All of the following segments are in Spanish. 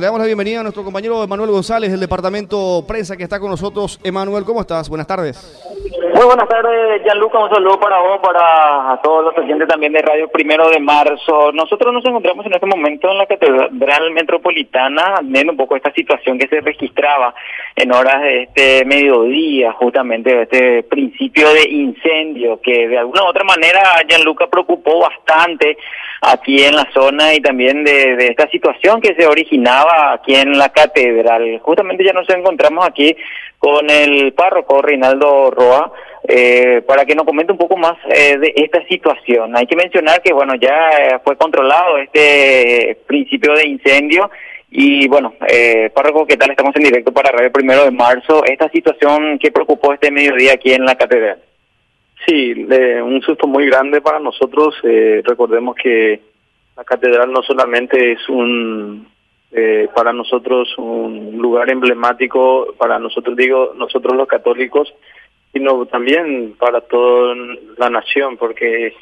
Le damos la bienvenida a nuestro compañero Emanuel González del departamento prensa que está con nosotros. Emanuel, ¿cómo estás? Buenas tardes. Muy buenas tardes, Gianluca. Un saludo para vos, para todos los oyentes también de Radio Primero de Marzo. Nosotros nos encontramos en este momento en la Catedral Metropolitana, viendo un poco esta situación que se registraba en horas de este mediodía, justamente de este principio de incendio, que de alguna u otra manera Gianluca preocupó bastante aquí en la zona y también de, de esta situación que se originaba aquí en la catedral. Justamente ya nos encontramos aquí con el párroco Reinaldo Roa eh, para que nos comente un poco más eh, de esta situación. Hay que mencionar que bueno ya eh, fue controlado este principio de incendio y bueno, eh, párroco, ¿qué tal? Estamos en directo para Radio Primero de Marzo. Esta situación que preocupó este mediodía aquí en la catedral. Sí, le, un susto muy grande para nosotros. Eh, recordemos que la catedral no solamente es un eh, para nosotros un lugar emblemático, para nosotros digo nosotros los católicos, sino también para toda la nación, porque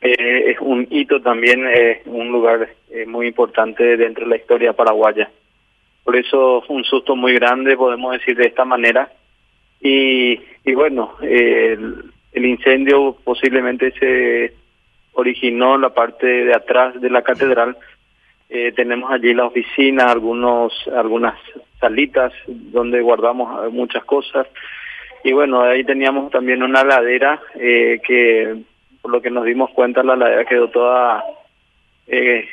eh, es un hito también, eh, un lugar eh, muy importante dentro de la historia paraguaya. Por eso un susto muy grande, podemos decir de esta manera. Y, y bueno, el, el incendio posiblemente se originó en la parte de atrás de la catedral. Eh, tenemos allí la oficina, algunos, algunas salitas donde guardamos muchas cosas. Y bueno, ahí teníamos también una ladera eh, que, por lo que nos dimos cuenta, la ladera quedó toda eh,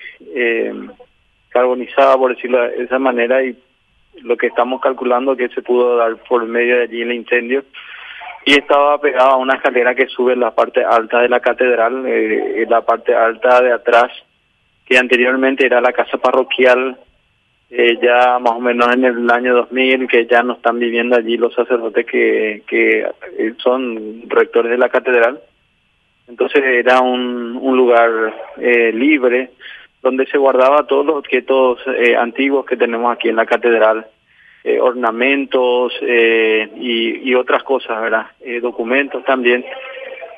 carbonizada, por decirlo de esa manera, y lo que estamos calculando que se pudo dar por medio de allí el incendio y estaba pegada a una escalera que sube en la parte alta de la catedral, la parte alta de atrás, que anteriormente era la casa parroquial, eh, ya más o menos en el año 2000, que ya no están viviendo allí los sacerdotes que, que eh, son rectores de la catedral. Entonces era un, un lugar eh, libre donde se guardaba todos los objetos eh, antiguos que tenemos aquí en la catedral eh, ornamentos y, y, otras cosas, ¿verdad? Documentos también,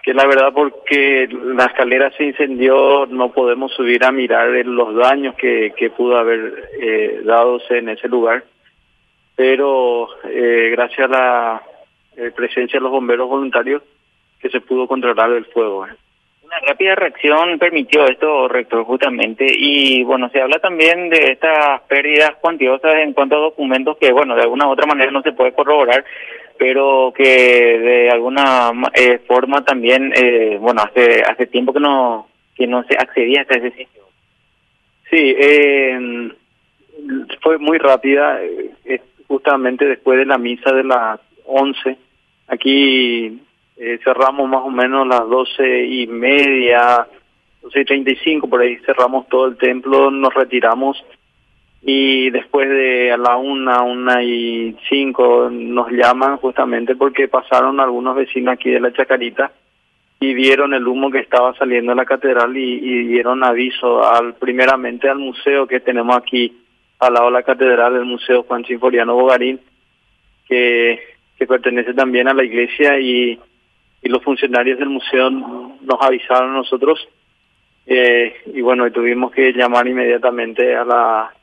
que la verdad porque la escalera se incendió no podemos subir a mirar los daños que, pudo haber eh, dadose en ese lugar, pero eh, gracias a la eh, presencia de los bomberos voluntarios que se pudo controlar el fuego. Una rápida reacción permitió esto, rector, justamente. Y bueno, se habla también de estas pérdidas cuantiosas en cuanto a documentos que, bueno, de alguna u otra manera no se puede corroborar, pero que de alguna eh, forma también, eh, bueno, hace hace tiempo que no que no se accedía hasta ese sitio. Sí, eh, fue muy rápida, eh, justamente después de la misa de las 11. Aquí eh, cerramos más o menos las doce y media, doce y treinta y cinco, por ahí cerramos todo el templo, nos retiramos. Y después de a la una, una y cinco nos llaman justamente porque pasaron algunos vecinos aquí de la Chacarita y vieron el humo que estaba saliendo de la catedral y, dieron aviso al primeramente al museo que tenemos aquí al lado de la catedral, el Museo Juan Sinforiano Bogarín, que pertenece también a la iglesia y y los funcionarios del museo nos avisaron a nosotros eh, y bueno tuvimos que llamar inmediatamente a la,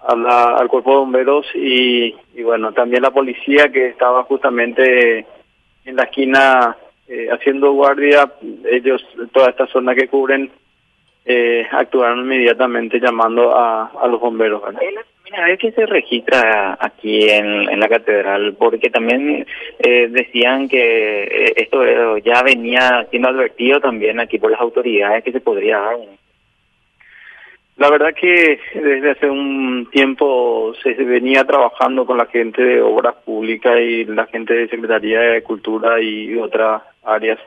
a la al cuerpo de bomberos y, y bueno también la policía que estaba justamente en la esquina eh, haciendo guardia ellos toda esta zona que cubren eh, actuaron inmediatamente llamando a, a los bomberos ¿verdad? Primera vez que se registra aquí en, en la catedral, porque también eh, decían que eh, esto ya venía siendo advertido también aquí por las autoridades que se podría dar. La verdad que desde hace un tiempo se venía trabajando con la gente de Obras Públicas y la gente de Secretaría de Cultura y otras áreas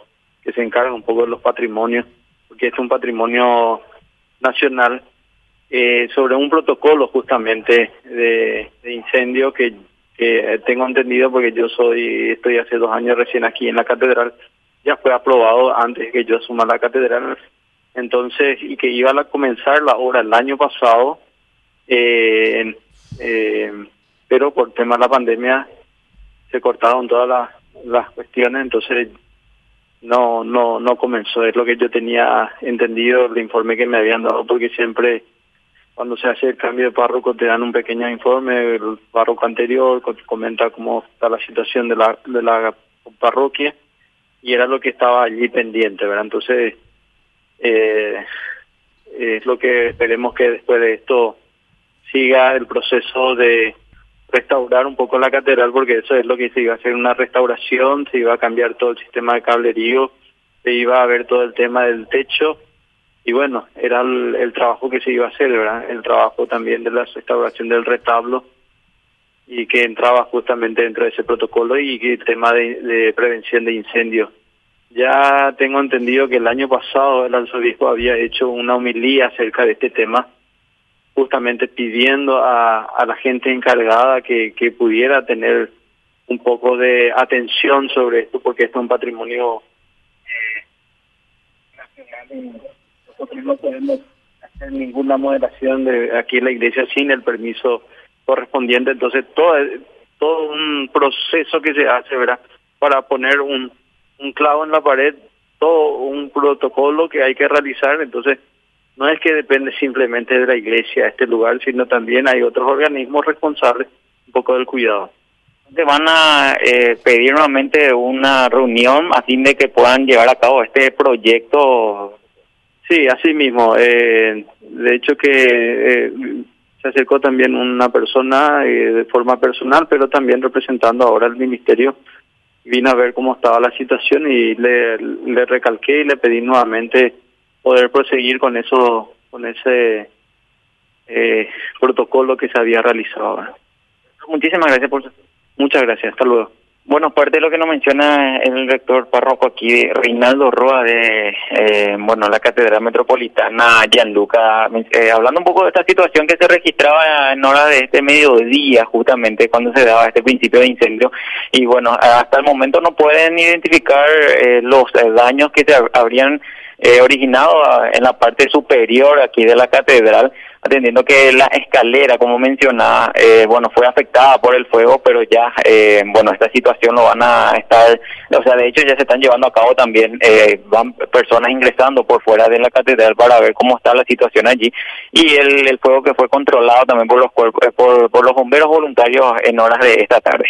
que se encargan un poco de los patrimonios, porque es un patrimonio nacional eh, sobre un protocolo justamente de, incendio que, que, tengo entendido porque yo soy estoy hace dos años recién aquí en la catedral ya fue aprobado antes que yo asuma la catedral. Entonces y que iba a comenzar la obra el año pasado eh, eh, pero por tema de la pandemia se cortaron todas las, las cuestiones entonces no no no comenzó. Es lo que yo tenía entendido el informe que me habían dado porque siempre cuando se hace el cambio de párroco te dan un pequeño informe, el párroco anterior comenta cómo está la situación de la, de la parroquia y era lo que estaba allí pendiente, ¿verdad? Entonces, eh, es lo que esperemos que después de esto siga el proceso de restaurar un poco la catedral, porque eso es lo que se iba a hacer una restauración, se iba a cambiar todo el sistema de cablerío, se iba a ver todo el tema del techo, y bueno, era el, trabajo que se iba a hacer, ¿verdad? El trabajo también de la restauración del retablo y que entraba justamente dentro de ese protocolo y el tema de, prevención de incendios. Ya tengo entendido que el año pasado el arzobispo había hecho una homilía acerca de este tema, justamente pidiendo a, la gente encargada que, pudiera tener un poco de atención sobre esto, porque esto es un patrimonio eh, nacional nosotros no podemos hacer ninguna moderación de aquí en la iglesia sin el permiso correspondiente, entonces todo, todo un proceso que se hace, ¿verdad? Para poner un, un clavo en la pared, todo un protocolo que hay que realizar, entonces no es que depende simplemente de la iglesia, este lugar, sino también hay otros organismos responsables un poco del cuidado. Te van a eh, pedir nuevamente una reunión a fin de que puedan llevar a cabo este proyecto Sí, así mismo. Eh, de hecho que eh, se acercó también una persona eh, de forma personal, pero también representando ahora el ministerio. Vino a ver cómo estaba la situación y le, le recalqué y le pedí nuevamente poder proseguir con eso, con ese eh, protocolo que se había realizado. Muchísimas gracias por Muchas gracias. Hasta luego. Bueno, parte de lo que nos menciona el rector párroco aquí, Reinaldo Roa, de eh, bueno la Catedral Metropolitana Gianluca, eh, hablando un poco de esta situación que se registraba en horas de este mediodía, justamente cuando se daba este principio de incendio. Y bueno, hasta el momento no pueden identificar eh, los daños que se habrían originado en la parte superior aquí de la catedral atendiendo que la escalera, como mencionaba, eh, bueno, fue afectada por el fuego, pero ya, eh, bueno, esta situación lo van a estar, o sea, de hecho ya se están llevando a cabo también, eh, van personas ingresando por fuera de la catedral para ver cómo está la situación allí y el, fuego que fue controlado también por los cuerpos, por, por los bomberos voluntarios en horas de esta tarde.